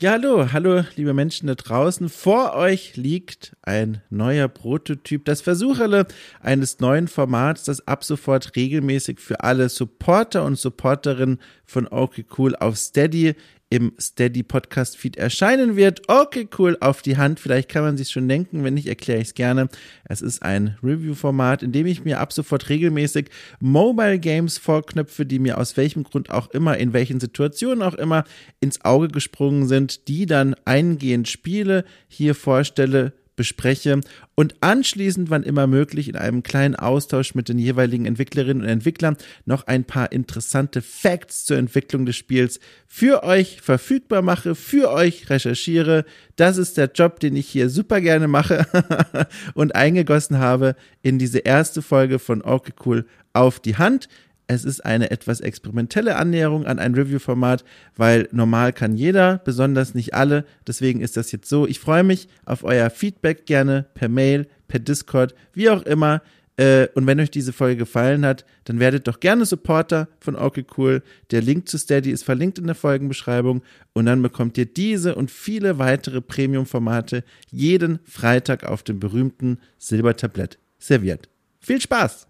Ja, hallo, hallo, liebe Menschen da draußen. Vor euch liegt ein neuer Prototyp, das Versucherle eines neuen Formats, das ab sofort regelmäßig für alle Supporter und Supporterinnen von Okay Cool auf Steady im Steady Podcast Feed erscheinen wird. Okay, cool, auf die Hand. Vielleicht kann man sich schon denken, wenn nicht, erkläre ich es gerne. Es ist ein Review-Format, in dem ich mir ab sofort regelmäßig Mobile Games vorknöpfe, die mir aus welchem Grund auch immer, in welchen Situationen auch immer ins Auge gesprungen sind, die dann eingehend spiele, hier vorstelle, bespreche und anschließend, wann immer möglich, in einem kleinen Austausch mit den jeweiligen Entwicklerinnen und Entwicklern noch ein paar interessante Facts zur Entwicklung des Spiels für euch verfügbar mache, für euch recherchiere. Das ist der Job, den ich hier super gerne mache und eingegossen habe in diese erste Folge von Okay Cool auf die Hand. Es ist eine etwas experimentelle Annäherung an ein Review-Format, weil normal kann jeder, besonders nicht alle. Deswegen ist das jetzt so. Ich freue mich auf euer Feedback gerne per Mail, per Discord, wie auch immer. Äh, und wenn euch diese Folge gefallen hat, dann werdet doch gerne Supporter von Okay Cool. Der Link zu Steady ist verlinkt in der Folgenbeschreibung. Und dann bekommt ihr diese und viele weitere Premium-Formate jeden Freitag auf dem berühmten Silbertablett serviert. Viel Spaß!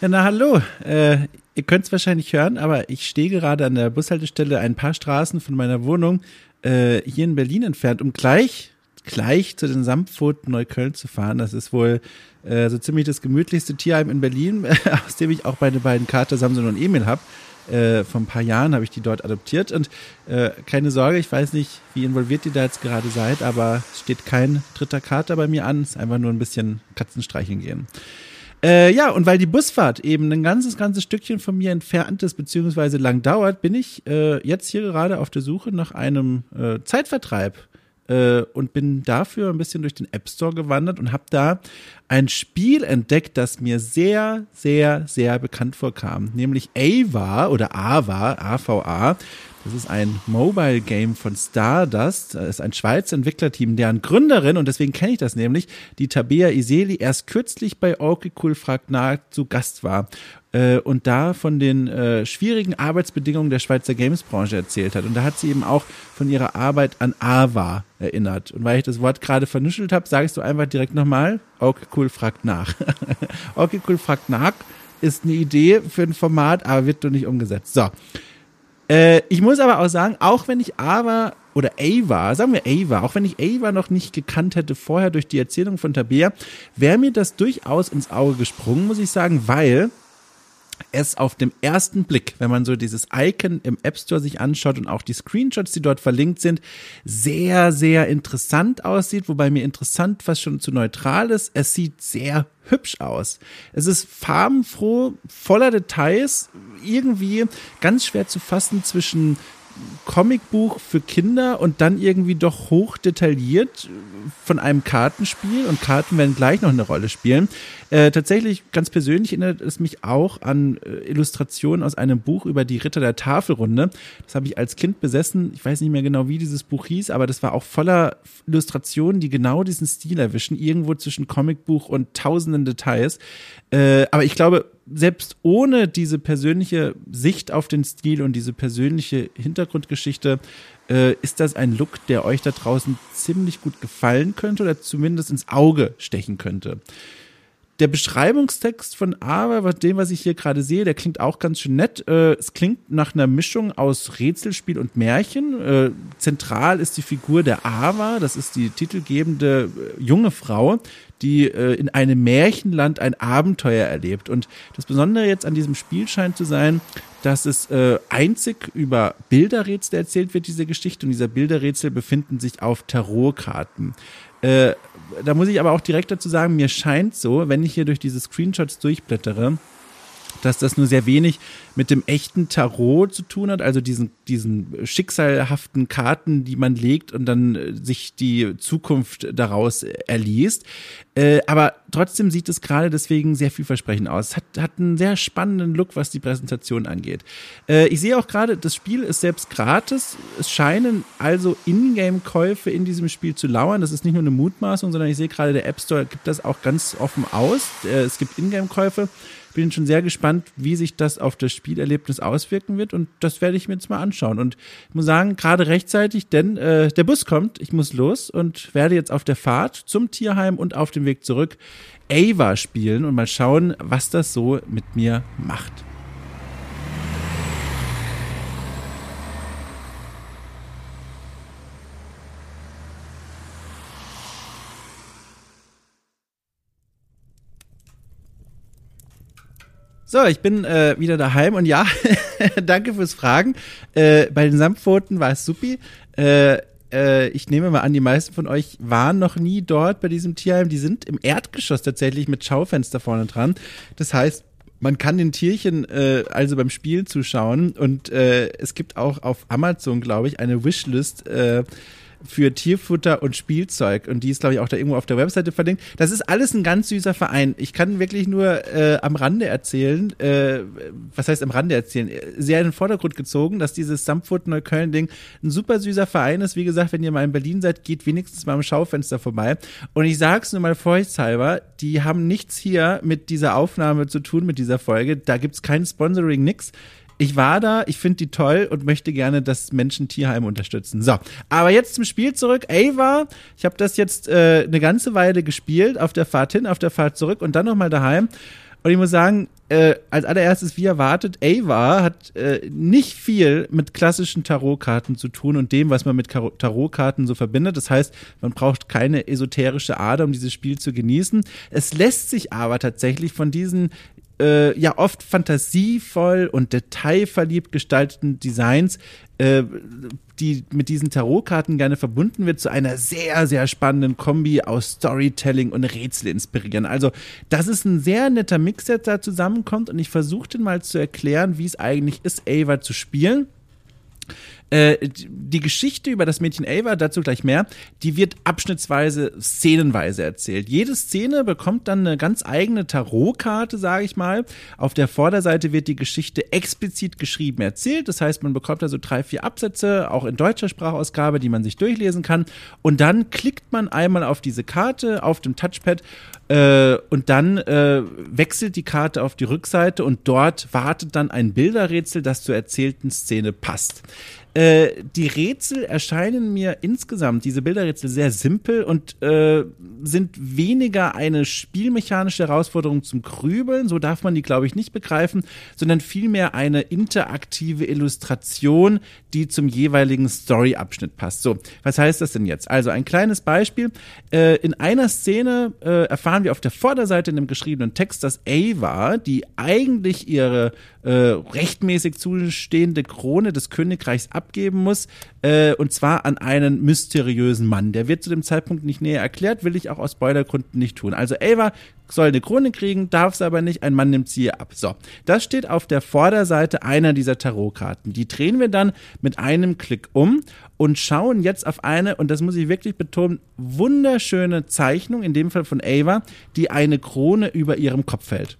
Ja, na hallo. Äh, ihr könnt es wahrscheinlich hören, aber ich stehe gerade an der Bushaltestelle ein paar Straßen von meiner Wohnung äh, hier in Berlin entfernt, um gleich gleich zu den Samtpfoten Neukölln zu fahren. Das ist wohl äh, so ziemlich das gemütlichste Tierheim in Berlin, aus dem ich auch meine beiden Kater Samson und Emil habe. Äh, vor ein paar Jahren habe ich die dort adoptiert und äh, keine Sorge, ich weiß nicht, wie involviert ihr da jetzt gerade seid, aber es steht kein dritter Kater bei mir an, es ist einfach nur ein bisschen Katzenstreicheln gehen. Äh, ja, und weil die Busfahrt eben ein ganzes, ganzes Stückchen von mir entfernt ist, beziehungsweise lang dauert, bin ich äh, jetzt hier gerade auf der Suche nach einem äh, Zeitvertreib äh, und bin dafür ein bisschen durch den App Store gewandert und habe da ein Spiel entdeckt, das mir sehr, sehr, sehr bekannt vorkam, nämlich Ava oder Ava, AVA. Das ist ein Mobile Game von Stardust. Das ist ein Schweizer Entwicklerteam, deren Gründerin, und deswegen kenne ich das nämlich, die Tabea Iseli, erst kürzlich bei Okay fragt nach zu Gast war äh, und da von den äh, schwierigen Arbeitsbedingungen der Schweizer Games-Branche erzählt hat. Und da hat sie eben auch von ihrer Arbeit an AVA erinnert. Und weil ich das Wort gerade vernuschelt habe, sage ich so einfach direkt nochmal, Okay Cool fragt nach. okay Cool fragt nach ist eine Idee für ein Format, aber wird doch nicht umgesetzt. So. Äh, ich muss aber auch sagen, auch wenn ich aber oder Ava, sagen wir Ava, auch wenn ich Ava noch nicht gekannt hätte vorher durch die Erzählung von Tabea, wäre mir das durchaus ins Auge gesprungen, muss ich sagen, weil es auf dem ersten Blick, wenn man so dieses Icon im App Store sich anschaut und auch die Screenshots, die dort verlinkt sind, sehr, sehr interessant aussieht, wobei mir interessant fast schon zu neutral ist. Es sieht sehr hübsch aus. Es ist farbenfroh, voller Details, irgendwie ganz schwer zu fassen zwischen Comicbuch für Kinder und dann irgendwie doch hoch detailliert von einem Kartenspiel und Karten werden gleich noch eine Rolle spielen. Äh, tatsächlich, ganz persönlich erinnert es mich auch an äh, Illustrationen aus einem Buch über die Ritter der Tafelrunde. Das habe ich als Kind besessen. Ich weiß nicht mehr genau, wie dieses Buch hieß, aber das war auch voller Illustrationen, die genau diesen Stil erwischen, irgendwo zwischen Comicbuch und tausenden Details. Äh, aber ich glaube, selbst ohne diese persönliche Sicht auf den Stil und diese persönliche Hintergrundgeschichte äh, ist das ein Look, der euch da draußen ziemlich gut gefallen könnte oder zumindest ins Auge stechen könnte der Beschreibungstext von Ava, dem, was ich hier gerade sehe, der klingt auch ganz schön nett. Äh, es klingt nach einer Mischung aus Rätselspiel und Märchen. Äh, zentral ist die Figur der Ava, das ist die titelgebende äh, junge Frau, die äh, in einem Märchenland ein Abenteuer erlebt. Und das Besondere jetzt an diesem Spiel scheint zu sein, dass es äh, einzig über Bilderrätsel erzählt wird, diese Geschichte. Und dieser Bilderrätsel befinden sich auf Tarotkarten. Äh, da muss ich aber auch direkt dazu sagen, mir scheint so, wenn ich hier durch diese Screenshots durchblättere, dass das nur sehr wenig mit dem echten Tarot zu tun hat, also diesen, diesen schicksalhaften Karten, die man legt und dann äh, sich die Zukunft daraus erliest. Äh, aber trotzdem sieht es gerade deswegen sehr vielversprechend aus. Es hat, hat einen sehr spannenden Look, was die Präsentation angeht. Äh, ich sehe auch gerade, das Spiel ist selbst gratis. Es scheinen also Ingame-Käufe in diesem Spiel zu lauern. Das ist nicht nur eine Mutmaßung, sondern ich sehe gerade, der App Store gibt das auch ganz offen aus. Es gibt Ingame-Käufe bin schon sehr gespannt, wie sich das auf das Spielerlebnis auswirken wird und das werde ich mir jetzt mal anschauen. Und ich muss sagen, gerade rechtzeitig, denn äh, der Bus kommt, ich muss los und werde jetzt auf der Fahrt zum Tierheim und auf dem Weg zurück Ava spielen und mal schauen, was das so mit mir macht. So, ich bin äh, wieder daheim und ja, danke fürs Fragen. Äh, bei den Samtpfoten war es supi. Äh, äh, ich nehme mal an, die meisten von euch waren noch nie dort bei diesem Tierheim. Die sind im Erdgeschoss tatsächlich mit Schaufenster vorne dran. Das heißt, man kann den Tierchen äh, also beim Spiel zuschauen und äh, es gibt auch auf Amazon, glaube ich, eine Wishlist. Äh, für Tierfutter und Spielzeug. Und die ist, glaube ich, auch da irgendwo auf der Webseite verlinkt. Das ist alles ein ganz süßer Verein. Ich kann wirklich nur äh, am Rande erzählen, äh, was heißt am Rande erzählen, sehr in den Vordergrund gezogen, dass dieses Samtfurt Neukölln-Ding ein super süßer Verein ist. Wie gesagt, wenn ihr mal in Berlin seid, geht wenigstens mal am Schaufenster vorbei. Und ich sag's nur mal vorsichtshalber, die haben nichts hier mit dieser Aufnahme zu tun, mit dieser Folge. Da gibt's kein Sponsoring, nix ich war da, ich finde die toll und möchte gerne das Menschen Tierheim unterstützen. So, aber jetzt zum Spiel zurück. Ava, ich habe das jetzt äh, eine ganze Weile gespielt, auf der Fahrt hin, auf der Fahrt zurück und dann nochmal daheim. Und ich muss sagen, äh, als allererstes, wie erwartet, Ava hat äh, nicht viel mit klassischen Tarotkarten zu tun und dem, was man mit Tarotkarten so verbindet. Das heißt, man braucht keine esoterische Ader, um dieses Spiel zu genießen. Es lässt sich aber tatsächlich von diesen äh, ja oft fantasievoll und detailverliebt gestalteten Designs, äh, die mit diesen Tarotkarten gerne verbunden wird, zu einer sehr, sehr spannenden Kombi aus Storytelling und Rätsel inspirieren. Also, das ist ein sehr netter Mix, der da zusammenkommt und ich versuche mal zu erklären, wie es eigentlich ist, Ava zu spielen. Äh, die Geschichte über das Mädchen Ava, dazu gleich mehr, die wird abschnittsweise, szenenweise erzählt. Jede Szene bekommt dann eine ganz eigene Tarotkarte, sage ich mal. Auf der Vorderseite wird die Geschichte explizit geschrieben erzählt. Das heißt, man bekommt da so drei, vier Absätze, auch in deutscher Sprachausgabe, die man sich durchlesen kann. Und dann klickt man einmal auf diese Karte auf dem Touchpad äh, und dann äh, wechselt die Karte auf die Rückseite und dort wartet dann ein Bilderrätsel, das zur erzählten Szene passt. Äh, die Rätsel erscheinen mir insgesamt, diese Bilderrätsel, sehr simpel und äh, sind weniger eine spielmechanische Herausforderung zum Grübeln, so darf man die, glaube ich, nicht begreifen, sondern vielmehr eine interaktive Illustration, die zum jeweiligen Storyabschnitt passt. So, was heißt das denn jetzt? Also ein kleines Beispiel. Äh, in einer Szene äh, erfahren wir auf der Vorderseite in dem geschriebenen Text, dass Ava, die eigentlich ihre äh, rechtmäßig zustehende Krone des Königreichs abgeben muss, äh, und zwar an einen mysteriösen Mann. Der wird zu dem Zeitpunkt nicht näher erklärt, will ich auch aus Spoilergründen nicht tun. Also Ava soll eine Krone kriegen, darf es aber nicht, ein Mann nimmt sie ihr ab. So, das steht auf der Vorderseite einer dieser Tarotkarten. Die drehen wir dann mit einem Klick um und schauen jetzt auf eine, und das muss ich wirklich betonen, wunderschöne Zeichnung, in dem Fall von Ava, die eine Krone über ihrem Kopf hält.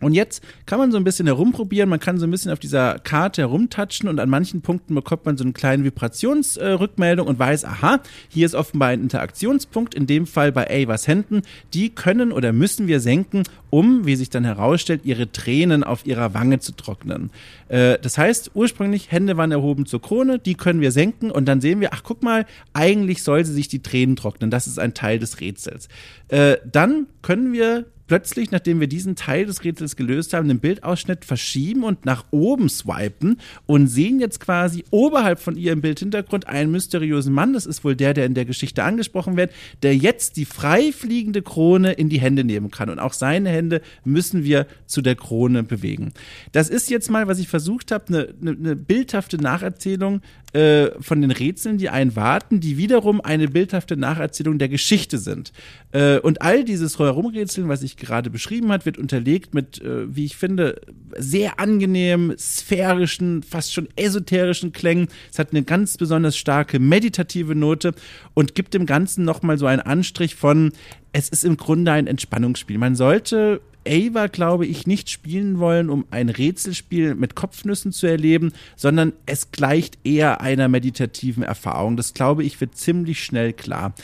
Und jetzt kann man so ein bisschen herumprobieren, man kann so ein bisschen auf dieser Karte herumtatschen und an manchen Punkten bekommt man so eine kleine Vibrationsrückmeldung äh, und weiß, aha, hier ist offenbar ein Interaktionspunkt, in dem Fall bei Avas Händen. Die können oder müssen wir senken, um, wie sich dann herausstellt, ihre Tränen auf ihrer Wange zu trocknen. Äh, das heißt, ursprünglich Hände waren erhoben zur Krone, die können wir senken und dann sehen wir, ach guck mal, eigentlich soll sie sich die Tränen trocknen. Das ist ein Teil des Rätsels. Äh, dann können wir plötzlich, nachdem wir diesen Teil des Rätsels gelöst haben, den Bildausschnitt verschieben und nach oben swipen und sehen jetzt quasi oberhalb von ihr im Bildhintergrund einen mysteriösen Mann. Das ist wohl der, der in der Geschichte angesprochen wird, der jetzt die frei fliegende Krone in die Hände nehmen kann. Und auch seine Hände müssen wir zu der Krone bewegen. Das ist jetzt mal, was ich versucht habe, eine, eine, eine bildhafte Nacherzählung äh, von den Rätseln, die einen warten, die wiederum eine bildhafte Nacherzählung der Geschichte sind. Äh, und all dieses Herumrätseln, was ich gerade beschrieben hat, wird unterlegt mit, äh, wie ich finde, sehr angenehmen, sphärischen, fast schon esoterischen Klängen. Es hat eine ganz besonders starke meditative Note und gibt dem Ganzen nochmal so einen Anstrich von, es ist im Grunde ein Entspannungsspiel. Man sollte Ava, glaube ich, nicht spielen wollen, um ein Rätselspiel mit Kopfnüssen zu erleben, sondern es gleicht eher einer meditativen Erfahrung. Das, glaube ich, wird ziemlich schnell klar.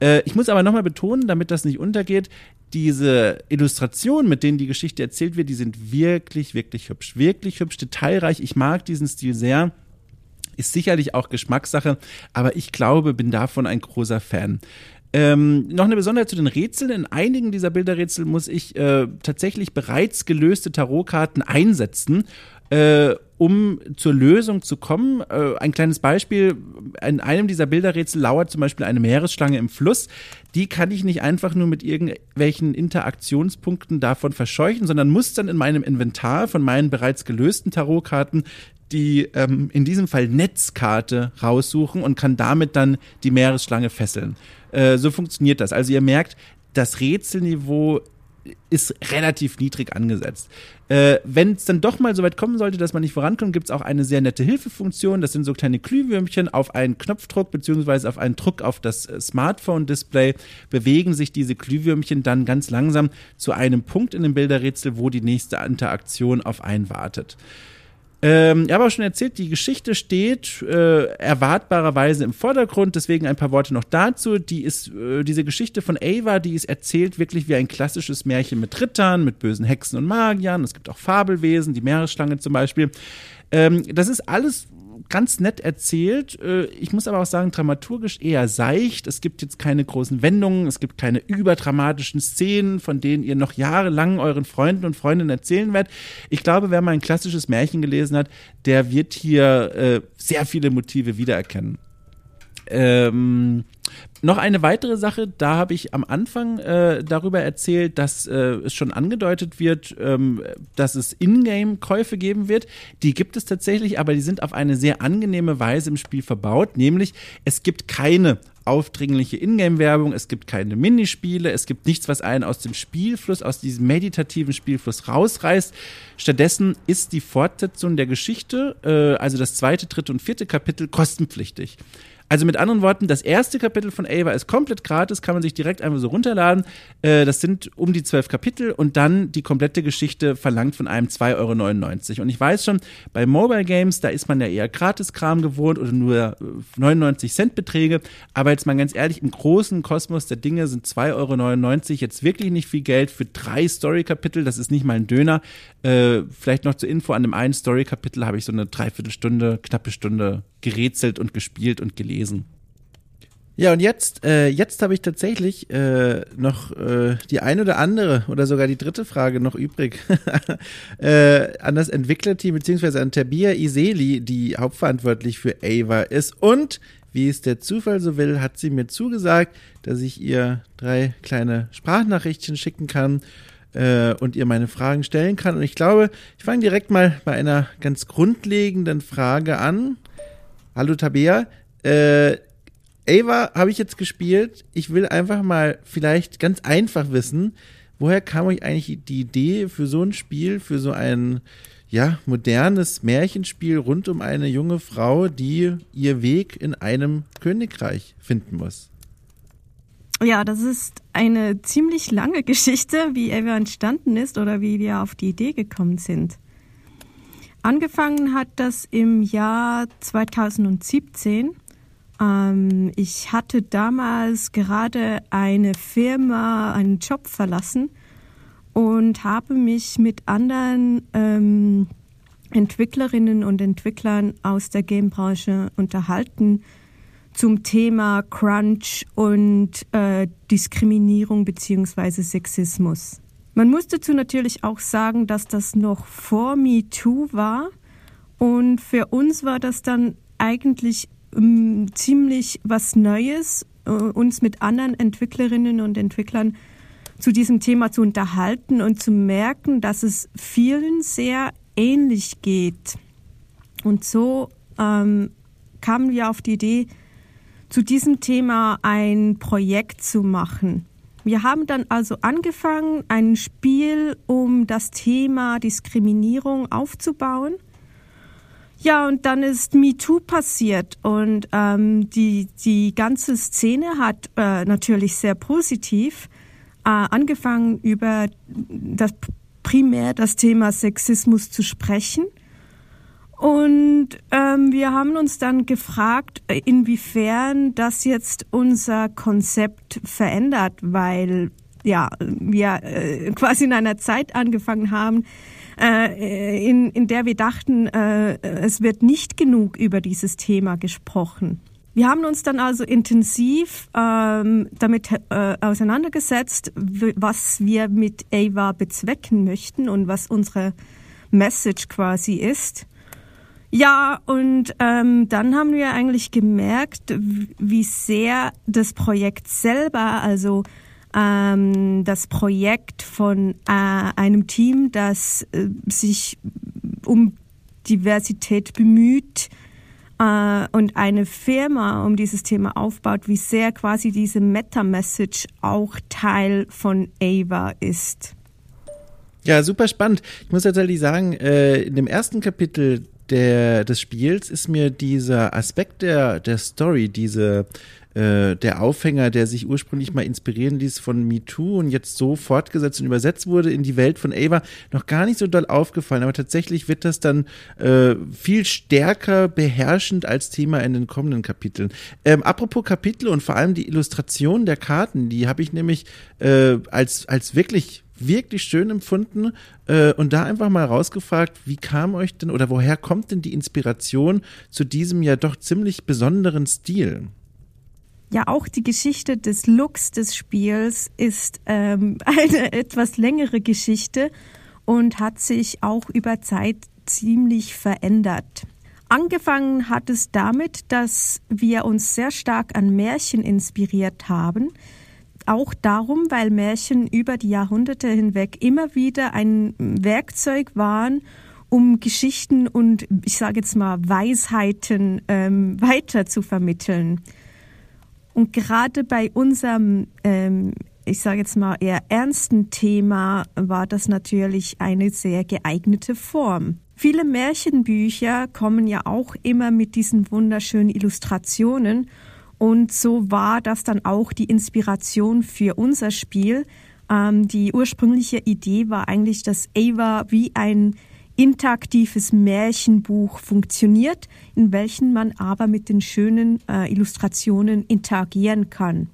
Äh, ich muss aber nochmal betonen, damit das nicht untergeht, diese Illustrationen, mit denen die Geschichte erzählt wird, die sind wirklich, wirklich hübsch. Wirklich hübsch, detailreich. Ich mag diesen Stil sehr. Ist sicherlich auch Geschmackssache, aber ich glaube, bin davon ein großer Fan. Ähm, noch eine Besonderheit zu den Rätseln. In einigen dieser Bilderrätsel muss ich äh, tatsächlich bereits gelöste Tarotkarten einsetzen. Äh, um zur Lösung zu kommen. Äh, ein kleines Beispiel, in einem dieser Bilderrätsel lauert zum Beispiel eine Meeresschlange im Fluss. Die kann ich nicht einfach nur mit irgendwelchen Interaktionspunkten davon verscheuchen, sondern muss dann in meinem Inventar von meinen bereits gelösten Tarotkarten die ähm, in diesem Fall Netzkarte raussuchen und kann damit dann die Meeresschlange fesseln. Äh, so funktioniert das. Also ihr merkt, das Rätselniveau ist relativ niedrig angesetzt. Äh, Wenn es dann doch mal so weit kommen sollte, dass man nicht vorankommt, gibt es auch eine sehr nette Hilfefunktion. Das sind so kleine Glühwürmchen. Auf einen Knopfdruck beziehungsweise auf einen Druck auf das äh, Smartphone-Display bewegen sich diese Glühwürmchen dann ganz langsam zu einem Punkt in dem Bilderrätsel, wo die nächste Interaktion auf einen wartet. Ähm, ich habe auch schon erzählt, die Geschichte steht äh, erwartbarerweise im Vordergrund, deswegen ein paar Worte noch dazu. Die ist, äh, diese Geschichte von Ava, die ist erzählt wirklich wie ein klassisches Märchen mit Rittern, mit bösen Hexen und Magiern. Es gibt auch Fabelwesen, die Meeresschlange zum Beispiel. Ähm, das ist alles ganz nett erzählt. Äh, ich muss aber auch sagen, dramaturgisch eher seicht. Es gibt jetzt keine großen Wendungen, es gibt keine überdramatischen Szenen, von denen ihr noch jahrelang euren Freunden und Freundinnen erzählen werdet. Ich glaube, wer mal ein klassisches Märchen gelesen hat, der wird hier äh, sehr viele Motive wiedererkennen. Ähm, noch eine weitere Sache, da habe ich am Anfang äh, darüber erzählt, dass äh, es schon angedeutet wird, ähm, dass es Ingame-Käufe geben wird. Die gibt es tatsächlich, aber die sind auf eine sehr angenehme Weise im Spiel verbaut, nämlich es gibt keine aufdringliche Ingame-Werbung, es gibt keine Minispiele, es gibt nichts, was einen aus dem Spielfluss, aus diesem meditativen Spielfluss rausreißt. Stattdessen ist die Fortsetzung der Geschichte, äh, also das zweite, dritte und vierte Kapitel, kostenpflichtig. Also mit anderen Worten, das erste Kapitel von Ava ist komplett gratis, kann man sich direkt einfach so runterladen. Äh, das sind um die zwölf Kapitel und dann die komplette Geschichte verlangt von einem 2,99 Euro. Und ich weiß schon, bei Mobile Games, da ist man ja eher Gratiskram gewohnt oder nur 99 äh, Cent Beträge. Aber jetzt mal ganz ehrlich, im großen Kosmos der Dinge sind 2,99 Euro jetzt wirklich nicht viel Geld für drei Story-Kapitel. Das ist nicht mal ein Döner. Äh, vielleicht noch zur Info, an dem einen Story-Kapitel habe ich so eine Dreiviertelstunde, knappe Stunde gerätselt und gespielt und gelesen. Ja, und jetzt, äh, jetzt habe ich tatsächlich äh, noch äh, die eine oder andere oder sogar die dritte Frage noch übrig äh, an das Entwicklerteam beziehungsweise an Tabia Iseli, die hauptverantwortlich für Ava ist. Und wie es der Zufall so will, hat sie mir zugesagt, dass ich ihr drei kleine Sprachnachrichtchen schicken kann äh, und ihr meine Fragen stellen kann. Und ich glaube, ich fange direkt mal bei einer ganz grundlegenden Frage an. Hallo Tabea. Äh, Ava habe ich jetzt gespielt. Ich will einfach mal vielleicht ganz einfach wissen, woher kam euch eigentlich die Idee für so ein Spiel, für so ein ja, modernes Märchenspiel rund um eine junge Frau, die ihr Weg in einem Königreich finden muss? Ja, das ist eine ziemlich lange Geschichte, wie Ava entstanden ist oder wie wir auf die Idee gekommen sind. Angefangen hat das im Jahr 2017. Ähm, ich hatte damals gerade eine Firma, einen Job verlassen und habe mich mit anderen ähm, Entwicklerinnen und Entwicklern aus der Gamebranche unterhalten zum Thema Crunch und äh, Diskriminierung beziehungsweise Sexismus. Man muss dazu natürlich auch sagen, dass das noch vor MeToo war. Und für uns war das dann eigentlich ähm, ziemlich was Neues, äh, uns mit anderen Entwicklerinnen und Entwicklern zu diesem Thema zu unterhalten und zu merken, dass es vielen sehr ähnlich geht. Und so ähm, kamen wir auf die Idee, zu diesem Thema ein Projekt zu machen. Wir haben dann also angefangen, ein Spiel um das Thema Diskriminierung aufzubauen. Ja, und dann ist MeToo passiert und ähm, die, die ganze Szene hat äh, natürlich sehr positiv äh, angefangen, über das primär das Thema Sexismus zu sprechen. Und ähm, wir haben uns dann gefragt, inwiefern das jetzt unser Konzept verändert, weil ja wir äh, quasi in einer Zeit angefangen haben, äh, in, in der wir dachten, äh, es wird nicht genug über dieses Thema gesprochen. Wir haben uns dann also intensiv ähm, damit äh, auseinandergesetzt, was wir mit Ava bezwecken möchten und was unsere Message quasi ist. Ja, und ähm, dann haben wir eigentlich gemerkt, wie sehr das Projekt selber, also ähm, das Projekt von äh, einem Team, das äh, sich um Diversität bemüht, äh, und eine Firma um dieses Thema aufbaut, wie sehr quasi diese Meta-Message auch Teil von Ava ist. Ja, super spannend. Ich muss tatsächlich sagen, äh, in dem ersten Kapitel der, des Spiels ist mir dieser Aspekt der, der Story, diese äh, der Aufhänger, der sich ursprünglich mal inspirieren ließ von MeToo und jetzt so fortgesetzt und übersetzt wurde in die Welt von Ava, noch gar nicht so doll aufgefallen. Aber tatsächlich wird das dann äh, viel stärker beherrschend als Thema in den kommenden Kapiteln. Ähm, apropos Kapitel und vor allem die Illustration der Karten, die habe ich nämlich äh, als, als wirklich wirklich schön empfunden äh, und da einfach mal rausgefragt, wie kam euch denn oder woher kommt denn die Inspiration zu diesem ja doch ziemlich besonderen Stil? Ja, auch die Geschichte des Looks des Spiels ist ähm, eine etwas längere Geschichte und hat sich auch über Zeit ziemlich verändert. Angefangen hat es damit, dass wir uns sehr stark an Märchen inspiriert haben. Auch darum, weil Märchen über die Jahrhunderte hinweg immer wieder ein Werkzeug waren, um Geschichten und ich sage jetzt mal Weisheiten ähm, weiter zu vermitteln. Und gerade bei unserem, ähm, ich sage jetzt mal eher ernsten Thema, war das natürlich eine sehr geeignete Form. Viele Märchenbücher kommen ja auch immer mit diesen wunderschönen Illustrationen. Und so war das dann auch die Inspiration für unser Spiel. Ähm, die ursprüngliche Idee war eigentlich, dass Ava wie ein interaktives Märchenbuch funktioniert, in welchem man aber mit den schönen äh, Illustrationen interagieren kann.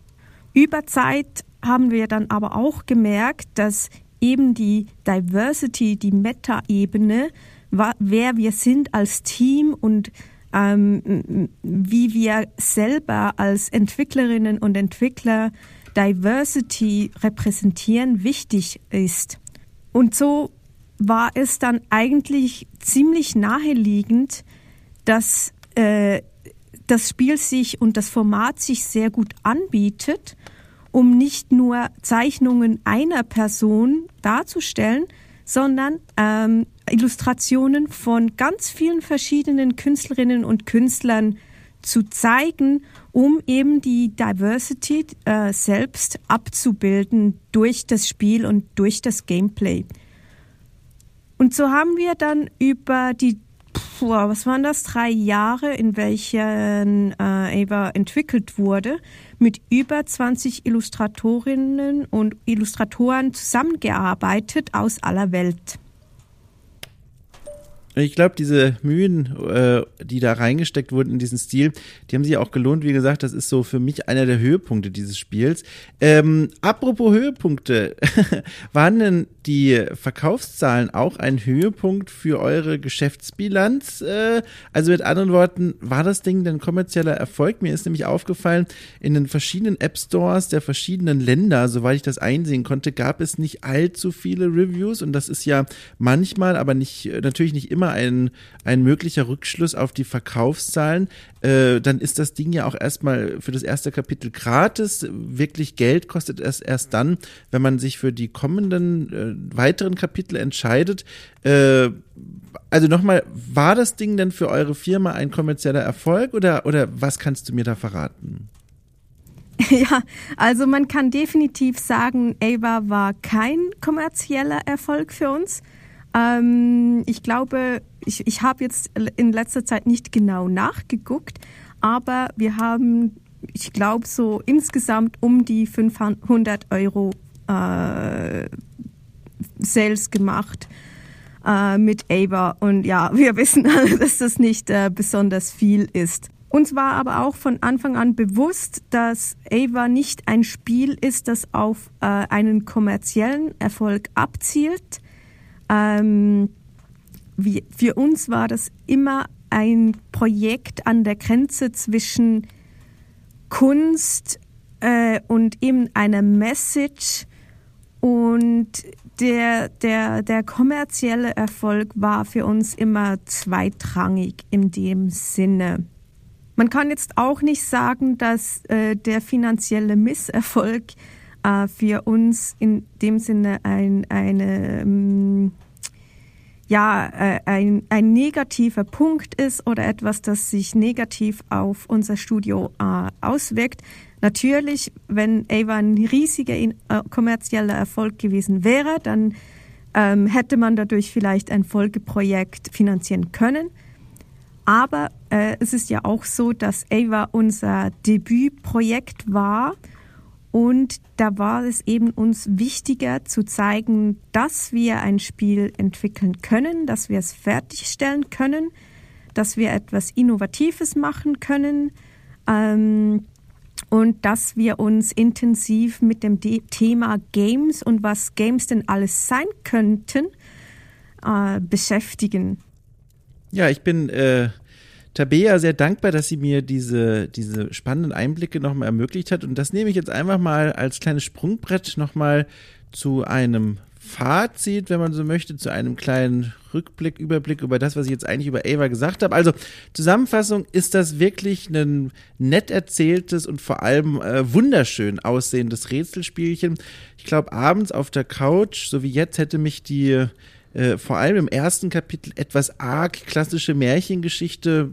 Über Zeit haben wir dann aber auch gemerkt, dass eben die Diversity, die Meta-Ebene, wer wir sind als Team und ähm, wie wir selber als Entwicklerinnen und Entwickler Diversity repräsentieren, wichtig ist. Und so war es dann eigentlich ziemlich naheliegend, dass äh, das Spiel sich und das Format sich sehr gut anbietet, um nicht nur Zeichnungen einer Person darzustellen, sondern ähm, Illustrationen von ganz vielen verschiedenen Künstlerinnen und Künstlern zu zeigen, um eben die Diversity äh, selbst abzubilden durch das Spiel und durch das Gameplay. Und so haben wir dann über die, puh, was waren das, drei Jahre, in welchen äh, Ava entwickelt wurde, mit über 20 Illustratorinnen und Illustratoren zusammengearbeitet aus aller Welt. Ich glaube, diese Mühen, äh, die da reingesteckt wurden in diesen Stil, die haben sich auch gelohnt. Wie gesagt, das ist so für mich einer der Höhepunkte dieses Spiels. Ähm, apropos Höhepunkte, waren denn die Verkaufszahlen auch ein Höhepunkt für eure Geschäftsbilanz? Äh, also mit anderen Worten, war das Ding denn kommerzieller Erfolg? Mir ist nämlich aufgefallen, in den verschiedenen App Stores der verschiedenen Länder, soweit ich das einsehen konnte, gab es nicht allzu viele Reviews und das ist ja manchmal, aber nicht natürlich nicht immer immer ein, ein möglicher Rückschluss auf die Verkaufszahlen. Äh, dann ist das Ding ja auch erstmal für das erste Kapitel gratis. Wirklich Geld kostet es erst dann, wenn man sich für die kommenden äh, weiteren Kapitel entscheidet. Äh, also nochmal, war das Ding denn für eure Firma ein kommerzieller Erfolg oder, oder was kannst du mir da verraten? Ja, also man kann definitiv sagen, Ava war kein kommerzieller Erfolg für uns. Ähm, ich glaube, ich, ich habe jetzt in letzter Zeit nicht genau nachgeguckt, aber wir haben, ich glaube, so insgesamt um die 500 Euro äh, Sales gemacht äh, mit Ava. Und ja, wir wissen alle, dass das nicht äh, besonders viel ist. Uns war aber auch von Anfang an bewusst, dass Ava nicht ein Spiel ist, das auf äh, einen kommerziellen Erfolg abzielt. Ähm, wie, für uns war das immer ein Projekt an der Grenze zwischen Kunst äh, und eben einer Message und der, der, der kommerzielle Erfolg war für uns immer zweitrangig in dem Sinne. Man kann jetzt auch nicht sagen, dass äh, der finanzielle Misserfolg äh, für uns in dem Sinne ein, eine, ähm, ja, äh, ein, ein negativer Punkt ist oder etwas, das sich negativ auf unser Studio äh, auswirkt. Natürlich, wenn Ava ein riesiger äh, kommerzieller Erfolg gewesen wäre, dann ähm, hätte man dadurch vielleicht ein Folgeprojekt finanzieren können. Aber äh, es ist ja auch so, dass Ava unser Debütprojekt war. Und da war es eben uns wichtiger zu zeigen, dass wir ein Spiel entwickeln können, dass wir es fertigstellen können, dass wir etwas Innovatives machen können ähm, und dass wir uns intensiv mit dem De Thema Games und was Games denn alles sein könnten äh, beschäftigen. Ja, ich bin äh, Tabea sehr dankbar, dass sie mir diese, diese spannenden Einblicke nochmal ermöglicht hat. Und das nehme ich jetzt einfach mal als kleines Sprungbrett nochmal zu einem Fazit, wenn man so möchte, zu einem kleinen Rückblick, Überblick über das, was ich jetzt eigentlich über Ava gesagt habe. Also Zusammenfassung ist das wirklich ein nett erzähltes und vor allem äh, wunderschön aussehendes Rätselspielchen. Ich glaube, abends auf der Couch, so wie jetzt, hätte mich die äh, vor allem im ersten Kapitel etwas arg klassische Märchengeschichte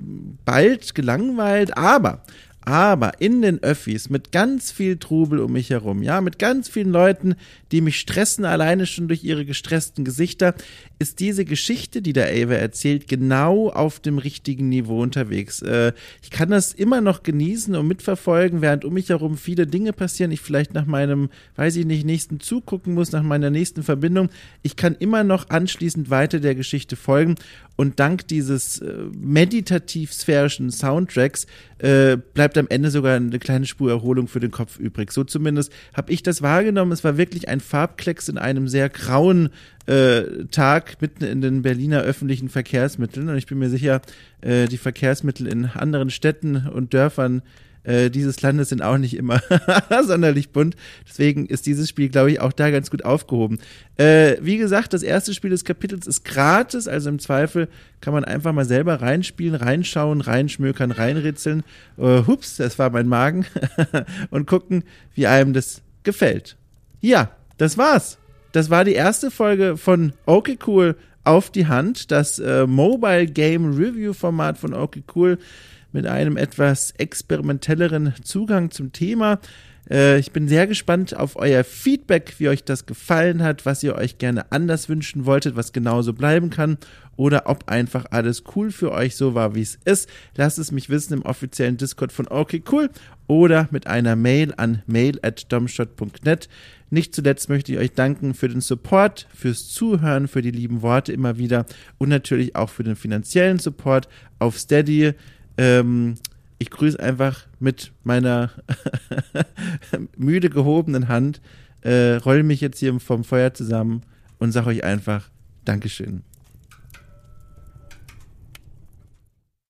bald gelangweilt, aber aber in den Öffis mit ganz viel Trubel um mich herum, ja, mit ganz vielen Leuten, die mich stressen, alleine schon durch ihre gestressten Gesichter, ist diese Geschichte, die der Ava erzählt, genau auf dem richtigen Niveau unterwegs. Äh, ich kann das immer noch genießen und mitverfolgen, während um mich herum viele Dinge passieren, ich vielleicht nach meinem, weiß ich nicht, nächsten Zug gucken muss, nach meiner nächsten Verbindung. Ich kann immer noch anschließend weiter der Geschichte folgen und dank dieses äh, meditativ-sphärischen Soundtracks äh, bleibt am Ende sogar eine kleine Spur Erholung für den Kopf übrig. So zumindest habe ich das wahrgenommen. Es war wirklich ein Farbklecks in einem sehr grauen äh, Tag mitten in den Berliner öffentlichen Verkehrsmitteln. Und ich bin mir sicher, äh, die Verkehrsmittel in anderen Städten und Dörfern äh, dieses Landes sind auch nicht immer sonderlich bunt. Deswegen ist dieses Spiel, glaube ich, auch da ganz gut aufgehoben. Äh, wie gesagt, das erste Spiel des Kapitels ist gratis, also im Zweifel kann man einfach mal selber reinspielen, reinschauen, reinschmökern, reinritzeln. Äh, hups, das war mein Magen. und gucken, wie einem das gefällt. Ja, das war's. Das war die erste Folge von Okay Cool auf die Hand, das äh, Mobile Game Review Format von Okay Cool mit einem etwas experimentelleren Zugang zum Thema. Äh, ich bin sehr gespannt auf euer Feedback, wie euch das gefallen hat, was ihr euch gerne anders wünschen wolltet, was genauso bleiben kann oder ob einfach alles cool für euch so war, wie es ist. Lasst es mich wissen im offiziellen Discord von Okay Cool oder mit einer Mail an mail at domshot.net. Nicht zuletzt möchte ich euch danken für den Support, fürs Zuhören, für die lieben Worte immer wieder und natürlich auch für den finanziellen Support auf Steady. Ähm, ich grüße einfach mit meiner müde gehobenen Hand, äh, rolle mich jetzt hier vom Feuer zusammen und sage euch einfach Dankeschön.